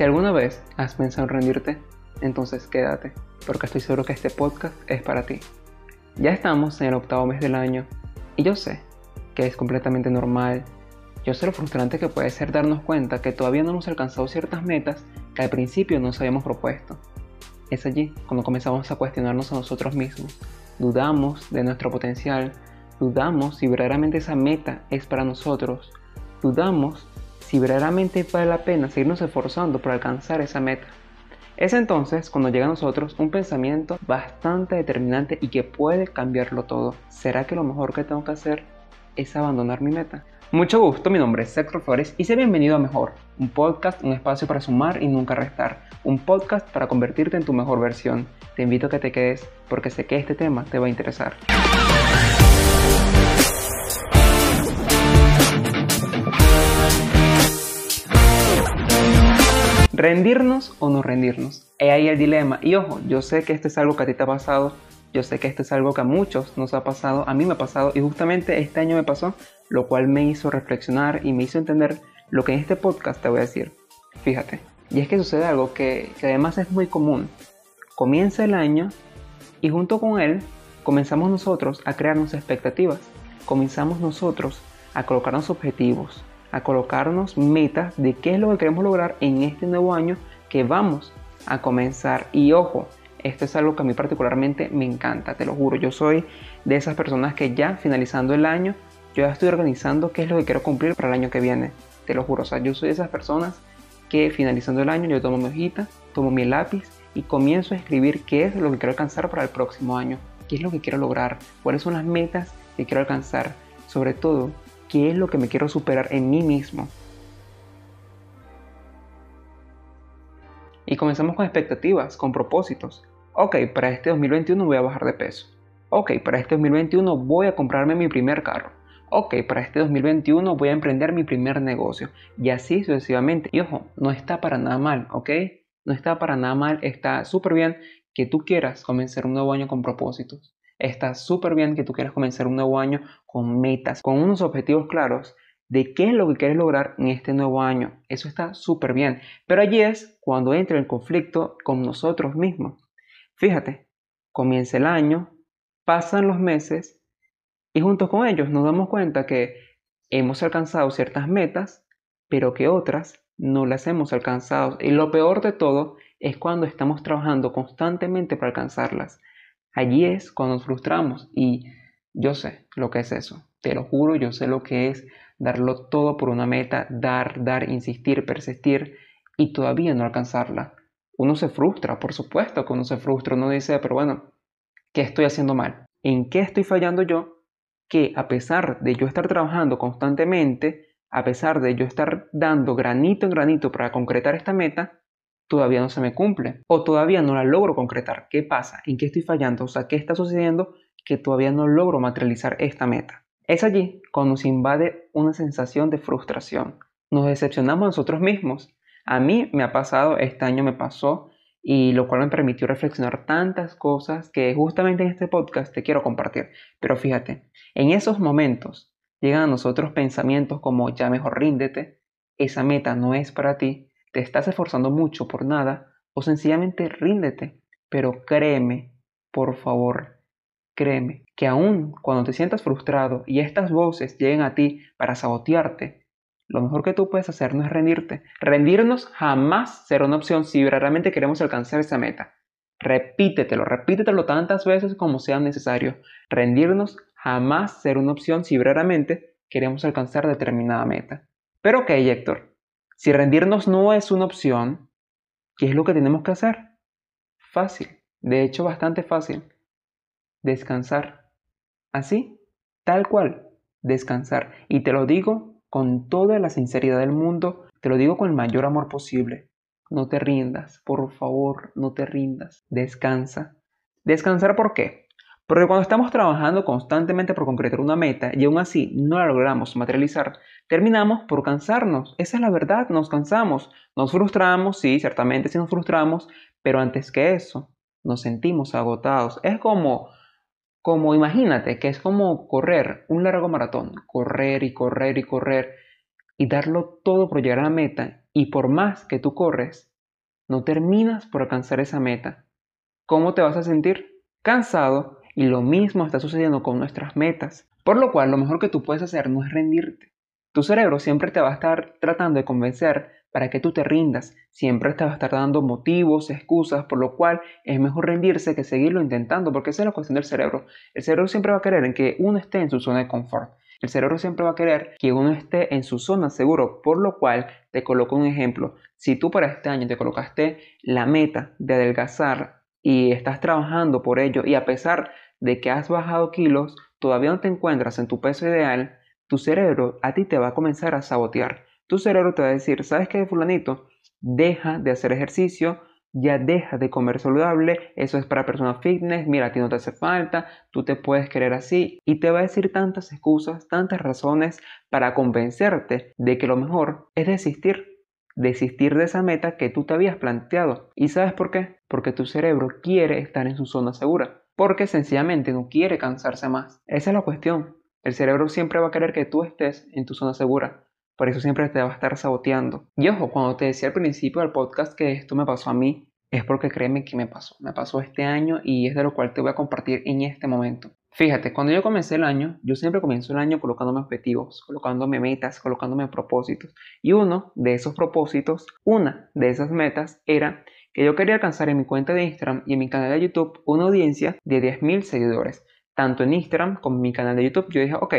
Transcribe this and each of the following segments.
Si alguna vez has pensado en rendirte, entonces quédate, porque estoy seguro que este podcast es para ti. Ya estamos en el octavo mes del año y yo sé que es completamente normal. Yo sé lo frustrante que puede ser darnos cuenta que todavía no hemos alcanzado ciertas metas que al principio nos habíamos propuesto. Es allí cuando comenzamos a cuestionarnos a nosotros mismos. Dudamos de nuestro potencial, dudamos si verdaderamente esa meta es para nosotros, dudamos si verdaderamente vale la pena seguirnos esforzando por alcanzar esa meta. Es entonces cuando llega a nosotros un pensamiento bastante determinante y que puede cambiarlo todo. ¿Será que lo mejor que tengo que hacer es abandonar mi meta? Mucho gusto, mi nombre es Sector Flores y sé bienvenido a Mejor, un podcast, un espacio para sumar y nunca restar, un podcast para convertirte en tu mejor versión. Te invito a que te quedes porque sé que este tema te va a interesar. ¿Rendirnos o no rendirnos? Es ahí el dilema. Y ojo, yo sé que esto es algo que a ti te ha pasado, yo sé que esto es algo que a muchos nos ha pasado, a mí me ha pasado y justamente este año me pasó, lo cual me hizo reflexionar y me hizo entender lo que en este podcast te voy a decir. Fíjate, y es que sucede algo que, que además es muy común. Comienza el año y junto con él comenzamos nosotros a crearnos expectativas, comenzamos nosotros a colocarnos objetivos, a colocarnos metas de qué es lo que queremos lograr en este nuevo año que vamos a comenzar. Y ojo, esto es algo que a mí particularmente me encanta, te lo juro. Yo soy de esas personas que ya finalizando el año, yo ya estoy organizando qué es lo que quiero cumplir para el año que viene. Te lo juro, o sea, yo soy de esas personas que finalizando el año yo tomo mi hojita, tomo mi lápiz y comienzo a escribir qué es lo que quiero alcanzar para el próximo año, qué es lo que quiero lograr, cuáles son las metas que quiero alcanzar, sobre todo qué es lo que me quiero superar en mí mismo. Y comenzamos con expectativas, con propósitos. Ok, para este 2021 voy a bajar de peso. Ok, para este 2021 voy a comprarme mi primer carro. Ok, para este 2021 voy a emprender mi primer negocio. Y así sucesivamente. Y ojo, no está para nada mal, ¿ok? No está para nada mal, está súper bien que tú quieras comenzar un nuevo año con propósitos. Está súper bien que tú quieras comenzar un nuevo año con metas, con unos objetivos claros de qué es lo que quieres lograr en este nuevo año. Eso está súper bien. Pero allí es cuando entra el conflicto con nosotros mismos. Fíjate, comienza el año, pasan los meses y junto con ellos nos damos cuenta que hemos alcanzado ciertas metas, pero que otras no las hemos alcanzado. Y lo peor de todo es cuando estamos trabajando constantemente para alcanzarlas. Allí es cuando nos frustramos y yo sé lo que es eso. Te lo juro, yo sé lo que es darlo todo por una meta, dar, dar, insistir, persistir y todavía no alcanzarla. Uno se frustra, por supuesto que uno se frustra, uno dice, pero bueno, ¿qué estoy haciendo mal? ¿En qué estoy fallando yo? Que a pesar de yo estar trabajando constantemente, a pesar de yo estar dando granito en granito para concretar esta meta, todavía no se me cumple o todavía no la logro concretar. ¿Qué pasa? ¿En qué estoy fallando? O sea, ¿qué está sucediendo que todavía no logro materializar esta meta? Es allí cuando nos invade una sensación de frustración. Nos decepcionamos nosotros mismos. A mí me ha pasado, este año me pasó, y lo cual me permitió reflexionar tantas cosas que justamente en este podcast te quiero compartir. Pero fíjate, en esos momentos llegan a nosotros pensamientos como ya mejor ríndete, esa meta no es para ti, te estás esforzando mucho por nada o sencillamente ríndete. Pero créeme, por favor, créeme, que aún cuando te sientas frustrado y estas voces lleguen a ti para sabotearte, lo mejor que tú puedes hacer no es rendirte. Rendirnos jamás será una opción si verdaderamente queremos alcanzar esa meta. Repítetelo, repítetelo tantas veces como sea necesario. Rendirnos jamás será una opción si verdaderamente queremos alcanzar determinada meta. Pero ok, Héctor, si rendirnos no es una opción, ¿qué es lo que tenemos que hacer? Fácil, de hecho bastante fácil. Descansar. Así, tal cual, descansar. Y te lo digo con toda la sinceridad del mundo, te lo digo con el mayor amor posible. No te rindas, por favor, no te rindas. Descansa. ¿Descansar por qué? Porque cuando estamos trabajando constantemente por concretar una meta y aún así no la logramos materializar, terminamos por cansarnos. Esa es la verdad, nos cansamos. Nos frustramos, sí, ciertamente sí nos frustramos, pero antes que eso, nos sentimos agotados. Es como, como imagínate que es como correr un largo maratón, correr y correr y correr y darlo todo por llegar a la meta y por más que tú corres, no terminas por alcanzar esa meta. ¿Cómo te vas a sentir? Cansado y lo mismo está sucediendo con nuestras metas. Por lo cual lo mejor que tú puedes hacer no es rendirte. Tu cerebro siempre te va a estar tratando de convencer para que tú te rindas. Siempre te va a estar dando motivos, excusas, por lo cual es mejor rendirse que seguirlo intentando, porque esa es la cuestión del cerebro. El cerebro siempre va a querer en que uno esté en su zona de confort. El cerebro siempre va a querer que uno esté en su zona seguro, por lo cual te coloco un ejemplo. Si tú para este año te colocaste la meta de adelgazar y estás trabajando por ello y a pesar de que has bajado kilos, todavía no te encuentras en tu peso ideal, tu cerebro a ti te va a comenzar a sabotear. Tu cerebro te va a decir, ¿sabes qué, fulanito? Deja de hacer ejercicio, ya deja de comer saludable, eso es para personas fitness, mira, a ti no te hace falta, tú te puedes querer así y te va a decir tantas excusas, tantas razones para convencerte de que lo mejor es desistir, desistir de esa meta que tú te habías planteado. ¿Y sabes por qué? Porque tu cerebro quiere estar en su zona segura, porque sencillamente no quiere cansarse más. Esa es la cuestión. El cerebro siempre va a querer que tú estés en tu zona segura. Por eso siempre te va a estar saboteando. Y ojo, cuando te decía al principio del podcast que esto me pasó a mí, es porque créeme que me pasó. Me pasó este año y es de lo cual te voy a compartir en este momento. Fíjate, cuando yo comencé el año, yo siempre comienzo el año colocándome objetivos, colocándome metas, colocándome propósitos. Y uno de esos propósitos, una de esas metas era que yo quería alcanzar en mi cuenta de Instagram y en mi canal de YouTube una audiencia de 10.000 seguidores. Tanto en Instagram como en mi canal de YouTube. Yo dije, ok,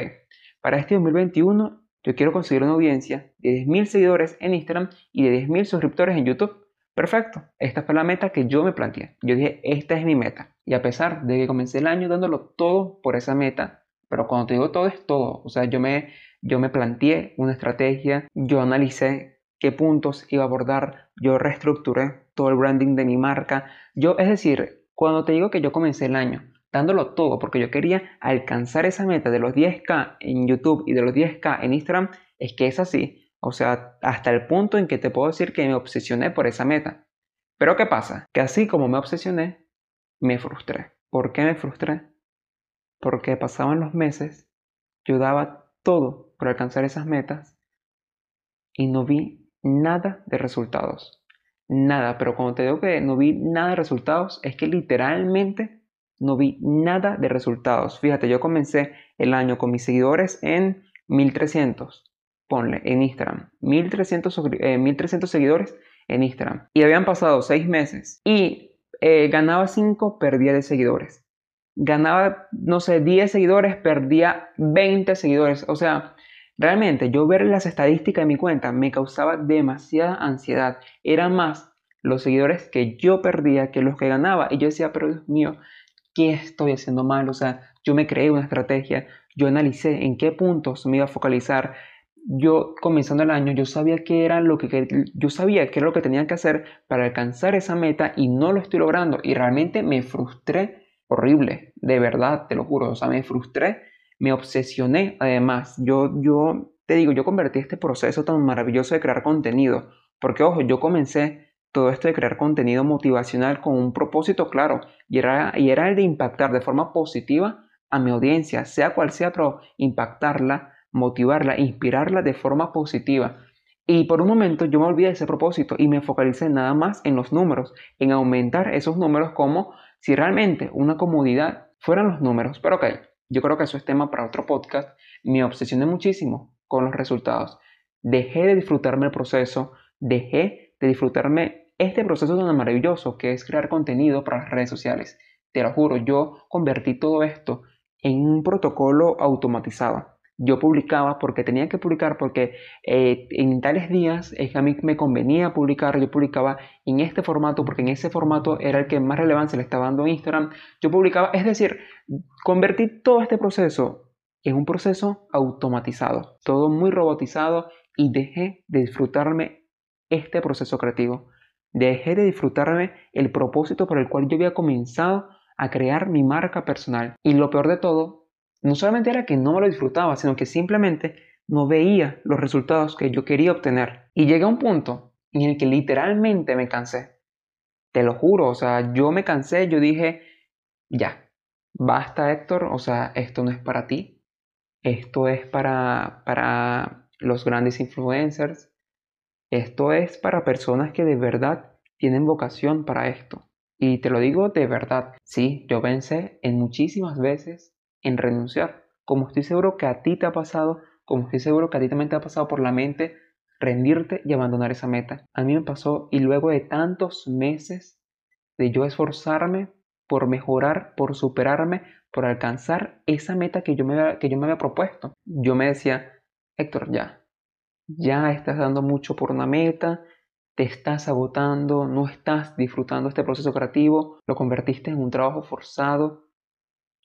para este 2021 yo quiero conseguir una audiencia de 10.000 seguidores en Instagram y de 10.000 suscriptores en YouTube. Perfecto, esta fue la meta que yo me planteé. Yo dije, esta es mi meta. Y a pesar de que comencé el año dándolo todo por esa meta, pero cuando te digo todo es todo, o sea, yo me, yo me planteé una estrategia, yo analicé qué puntos iba a abordar, yo reestructuré todo el branding de mi marca. Yo, es decir, cuando te digo que yo comencé el año dándolo todo porque yo quería alcanzar esa meta de los 10k en YouTube y de los 10k en Instagram, es que es así. O sea, hasta el punto en que te puedo decir que me obsesioné por esa meta. Pero ¿qué pasa? Que así como me obsesioné, me frustré. ¿Por qué me frustré? Porque pasaban los meses, yo daba todo por alcanzar esas metas y no vi nada de resultados. Nada, pero cuando te digo que no vi nada de resultados, es que literalmente no vi nada de resultados. Fíjate, yo comencé el año con mis seguidores en 1300, ponle, en Instagram. 1300, 1300 eh, seguidores en Instagram. Y habían pasado 6 meses y eh, ganaba 5, perdía de seguidores. Ganaba, no sé, 10 seguidores, perdía 20 seguidores. O sea, realmente yo ver las estadísticas de mi cuenta me causaba demasiada ansiedad. Eran más los seguidores que yo perdía que los que ganaba. Y yo decía, pero Dios mío, qué estoy haciendo mal, o sea, yo me creé una estrategia, yo analicé en qué puntos me iba a focalizar. Yo comenzando el año, yo sabía qué era lo que yo sabía qué era lo que tenía que hacer para alcanzar esa meta y no lo estoy logrando y realmente me frustré horrible, de verdad, te lo juro, o sea, me frustré, me obsesioné además. Yo yo te digo, yo convertí este proceso tan maravilloso de crear contenido, porque ojo, yo comencé todo esto de crear contenido motivacional con un propósito claro y era, y era el de impactar de forma positiva a mi audiencia, sea cual sea, pero impactarla, motivarla, inspirarla de forma positiva. Y por un momento yo me olvidé de ese propósito y me focalicé nada más en los números, en aumentar esos números como si realmente una comodidad fueran los números. Pero ok, yo creo que eso es tema para otro podcast. Me obsesioné muchísimo con los resultados. Dejé de disfrutarme el proceso, dejé de disfrutarme este proceso tan maravilloso que es crear contenido para las redes sociales. Te lo juro, yo convertí todo esto en un protocolo automatizado. Yo publicaba porque tenía que publicar, porque eh, en tales días que a mí me convenía publicar, yo publicaba en este formato, porque en ese formato era el que más relevancia le estaba dando Instagram. Yo publicaba, es decir, convertí todo este proceso en un proceso automatizado, todo muy robotizado y dejé de disfrutarme este proceso creativo. Dejé de disfrutarme el propósito por el cual yo había comenzado a crear mi marca personal. Y lo peor de todo, no solamente era que no me lo disfrutaba, sino que simplemente no veía los resultados que yo quería obtener. Y llegué a un punto en el que literalmente me cansé. Te lo juro, o sea, yo me cansé, yo dije, ya, basta Héctor, o sea, esto no es para ti, esto es para, para los grandes influencers, esto es para personas que de verdad tienen vocación para esto. Y te lo digo de verdad, sí, yo pensé en muchísimas veces en renunciar, como estoy seguro que a ti te ha pasado, como estoy seguro que a ti también te ha pasado por la mente rendirte y abandonar esa meta. A mí me pasó y luego de tantos meses de yo esforzarme por mejorar, por superarme, por alcanzar esa meta que yo me, que yo me había propuesto, yo me decía, Héctor, ya, ya estás dando mucho por una meta, te estás agotando, no estás disfrutando este proceso creativo, lo convertiste en un trabajo forzado,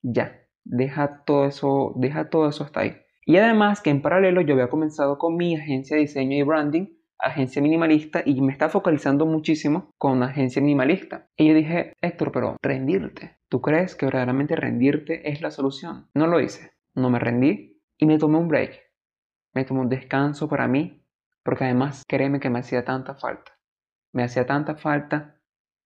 ya, deja todo eso, deja todo eso hasta ahí. Y además que en paralelo yo había comenzado con mi agencia de diseño y branding, agencia minimalista, y me está focalizando muchísimo con agencia minimalista. Y yo dije, Héctor, pero rendirte. ¿Tú crees que verdaderamente rendirte es la solución? No lo hice. No me rendí y me tomé un break. Me tomé un descanso para mí, porque además créeme que me hacía tanta falta. Me hacía tanta falta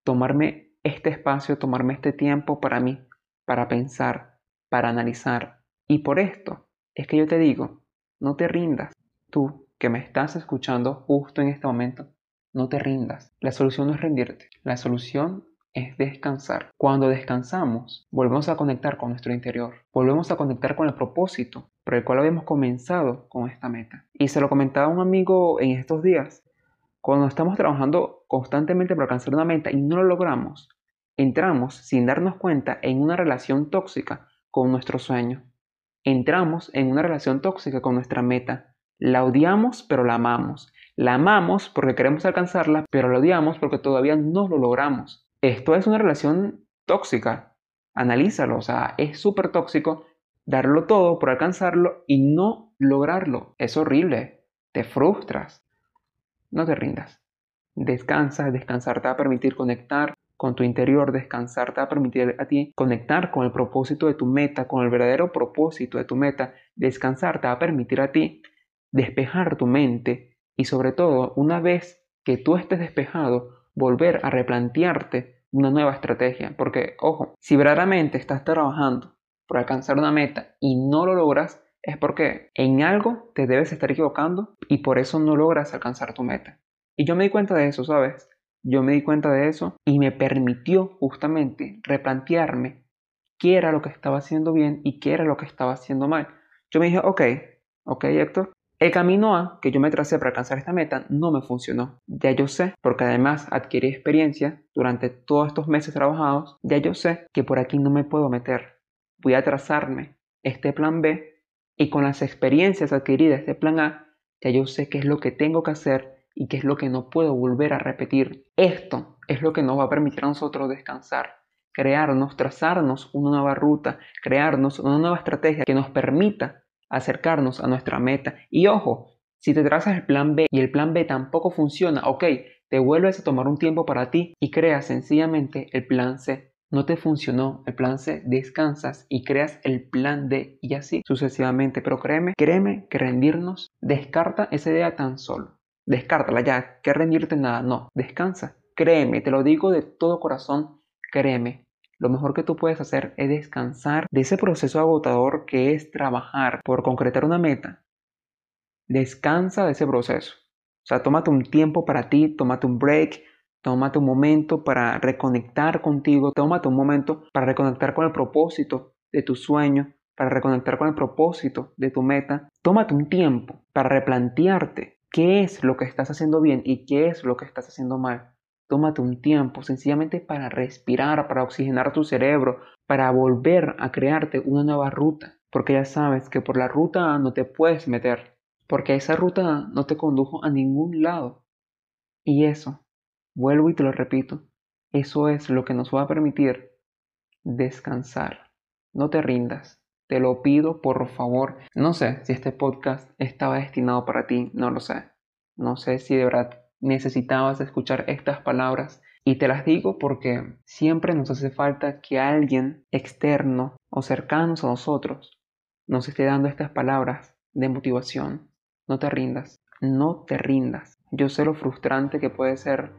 tomarme este espacio, tomarme este tiempo para mí, para pensar, para analizar. Y por esto es que yo te digo, no te rindas. Tú que me estás escuchando justo en este momento, no te rindas. La solución no es rendirte. La solución es descansar. Cuando descansamos, volvemos a conectar con nuestro interior, volvemos a conectar con el propósito por el cual habíamos comenzado con esta meta. Y se lo comentaba un amigo en estos días, cuando estamos trabajando constantemente para alcanzar una meta y no lo logramos, entramos sin darnos cuenta en una relación tóxica con nuestro sueño. Entramos en una relación tóxica con nuestra meta. La odiamos pero la amamos. La amamos porque queremos alcanzarla, pero la odiamos porque todavía no lo logramos esto es una relación tóxica. Analízalo, o sea, es súper tóxico darlo todo por alcanzarlo y no lograrlo. Es horrible, te frustras. No te rindas. Descansa, descansar te va a permitir conectar con tu interior, descansar te va a permitir a ti conectar con el propósito de tu meta, con el verdadero propósito de tu meta. Descansar te va a permitir a ti despejar tu mente y sobre todo, una vez que tú estés despejado, volver a replantearte una nueva estrategia. Porque, ojo, si verdaderamente estás trabajando por alcanzar una meta y no lo logras, es porque en algo te debes estar equivocando y por eso no logras alcanzar tu meta. Y yo me di cuenta de eso, ¿sabes? Yo me di cuenta de eso y me permitió justamente replantearme qué era lo que estaba haciendo bien y qué era lo que estaba haciendo mal. Yo me dije, ok, ok Héctor, el camino A que yo me tracé para alcanzar esta meta no me funcionó. Ya yo sé, porque además adquirí experiencia durante todos estos meses trabajados, ya yo sé que por aquí no me puedo meter. Voy a trazarme este plan B y con las experiencias adquiridas de este plan A, ya yo sé qué es lo que tengo que hacer y qué es lo que no puedo volver a repetir. Esto es lo que nos va a permitir a nosotros descansar, crearnos, trazarnos una nueva ruta, crearnos una nueva estrategia que nos permita acercarnos a nuestra meta. Y ojo, si te trazas el plan B y el plan B tampoco funciona, ok, te vuelves a tomar un tiempo para ti y creas sencillamente el plan C. No te funcionó el plan C, descansas y creas el plan D y así sucesivamente. Pero créeme, créeme que rendirnos, descarta esa idea tan solo. Descártala ya, que rendirte nada, no, descansa. Créeme, te lo digo de todo corazón, créeme, lo mejor que tú puedes hacer es descansar de ese proceso agotador que es trabajar por concretar una meta. Descansa de ese proceso. O sea, tómate un tiempo para ti, tómate un break, tómate un momento para reconectar contigo, tómate un momento para reconectar con el propósito de tu sueño, para reconectar con el propósito de tu meta. Tómate un tiempo para replantearte qué es lo que estás haciendo bien y qué es lo que estás haciendo mal. Tómate un tiempo sencillamente para respirar, para oxigenar tu cerebro, para volver a crearte una nueva ruta. Porque ya sabes que por la ruta A no te puedes meter. Porque esa ruta A no te condujo a ningún lado. Y eso, vuelvo y te lo repito, eso es lo que nos va a permitir descansar. No te rindas. Te lo pido por favor. No sé si este podcast estaba destinado para ti, no lo sé. No sé si de verdad necesitabas escuchar estas palabras y te las digo porque siempre nos hace falta que alguien externo o cercano a nosotros nos esté dando estas palabras de motivación. No te rindas, no te rindas. Yo sé lo frustrante que puede ser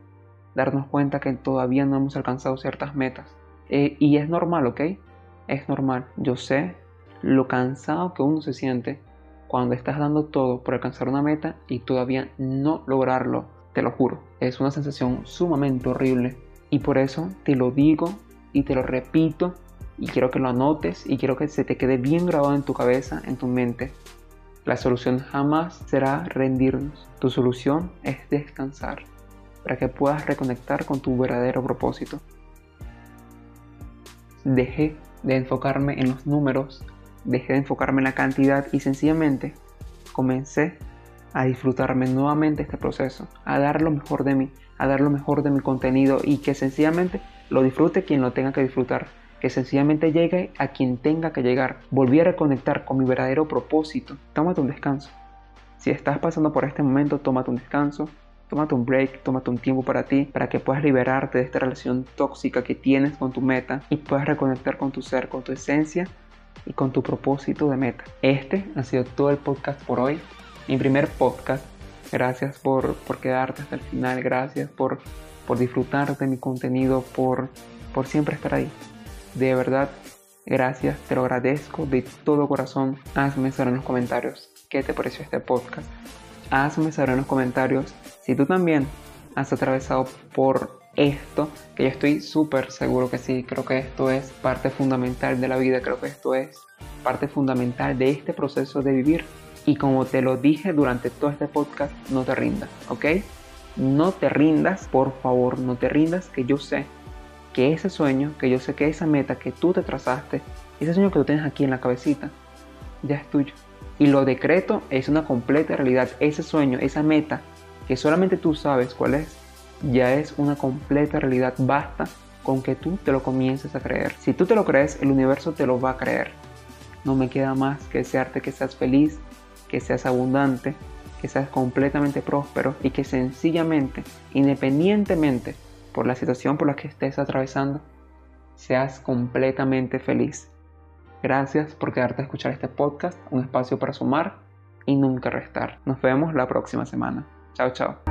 darnos cuenta que todavía no hemos alcanzado ciertas metas. Eh, y es normal, ¿ok? Es normal. Yo sé lo cansado que uno se siente cuando estás dando todo por alcanzar una meta y todavía no lograrlo te lo juro, es una sensación sumamente horrible. Y por eso te lo digo y te lo repito y quiero que lo anotes y quiero que se te quede bien grabado en tu cabeza, en tu mente. La solución jamás será rendirnos. Tu solución es descansar para que puedas reconectar con tu verdadero propósito. Dejé de enfocarme en los números, dejé de enfocarme en la cantidad y sencillamente comencé a disfrutarme nuevamente este proceso, a dar lo mejor de mí, a dar lo mejor de mi contenido y que sencillamente lo disfrute quien lo tenga que disfrutar, que sencillamente llegue a quien tenga que llegar. Volví a reconectar con mi verdadero propósito. Tómate un descanso. Si estás pasando por este momento, tómate un descanso, tómate un break, tómate un tiempo para ti, para que puedas liberarte de esta relación tóxica que tienes con tu meta y puedas reconectar con tu ser, con tu esencia y con tu propósito de meta. Este ha sido todo el podcast por hoy mi primer podcast. Gracias por, por quedarte hasta el final, gracias por, por disfrutar de mi contenido, por, por siempre estar ahí. De verdad, gracias, te lo agradezco de todo corazón. Hazme saber en los comentarios qué te pareció este podcast. Hazme saber en los comentarios si tú también has atravesado por esto, que yo estoy súper seguro que sí, creo que esto es parte fundamental de la vida, creo que esto es parte fundamental de este proceso de vivir. Y como te lo dije durante todo este podcast, no te rindas, ¿ok? No te rindas, por favor, no te rindas, que yo sé que ese sueño, que yo sé que esa meta que tú te trazaste, ese sueño que tú tienes aquí en la cabecita, ya es tuyo. Y lo decreto es una completa realidad. Ese sueño, esa meta, que solamente tú sabes cuál es, ya es una completa realidad. Basta con que tú te lo comiences a creer. Si tú te lo crees, el universo te lo va a creer. No me queda más que desearte que seas feliz, que seas abundante, que seas completamente próspero y que sencillamente, independientemente por la situación por la que estés atravesando, seas completamente feliz. Gracias por quedarte a escuchar este podcast, un espacio para sumar y nunca restar. Nos vemos la próxima semana. Chao, chao.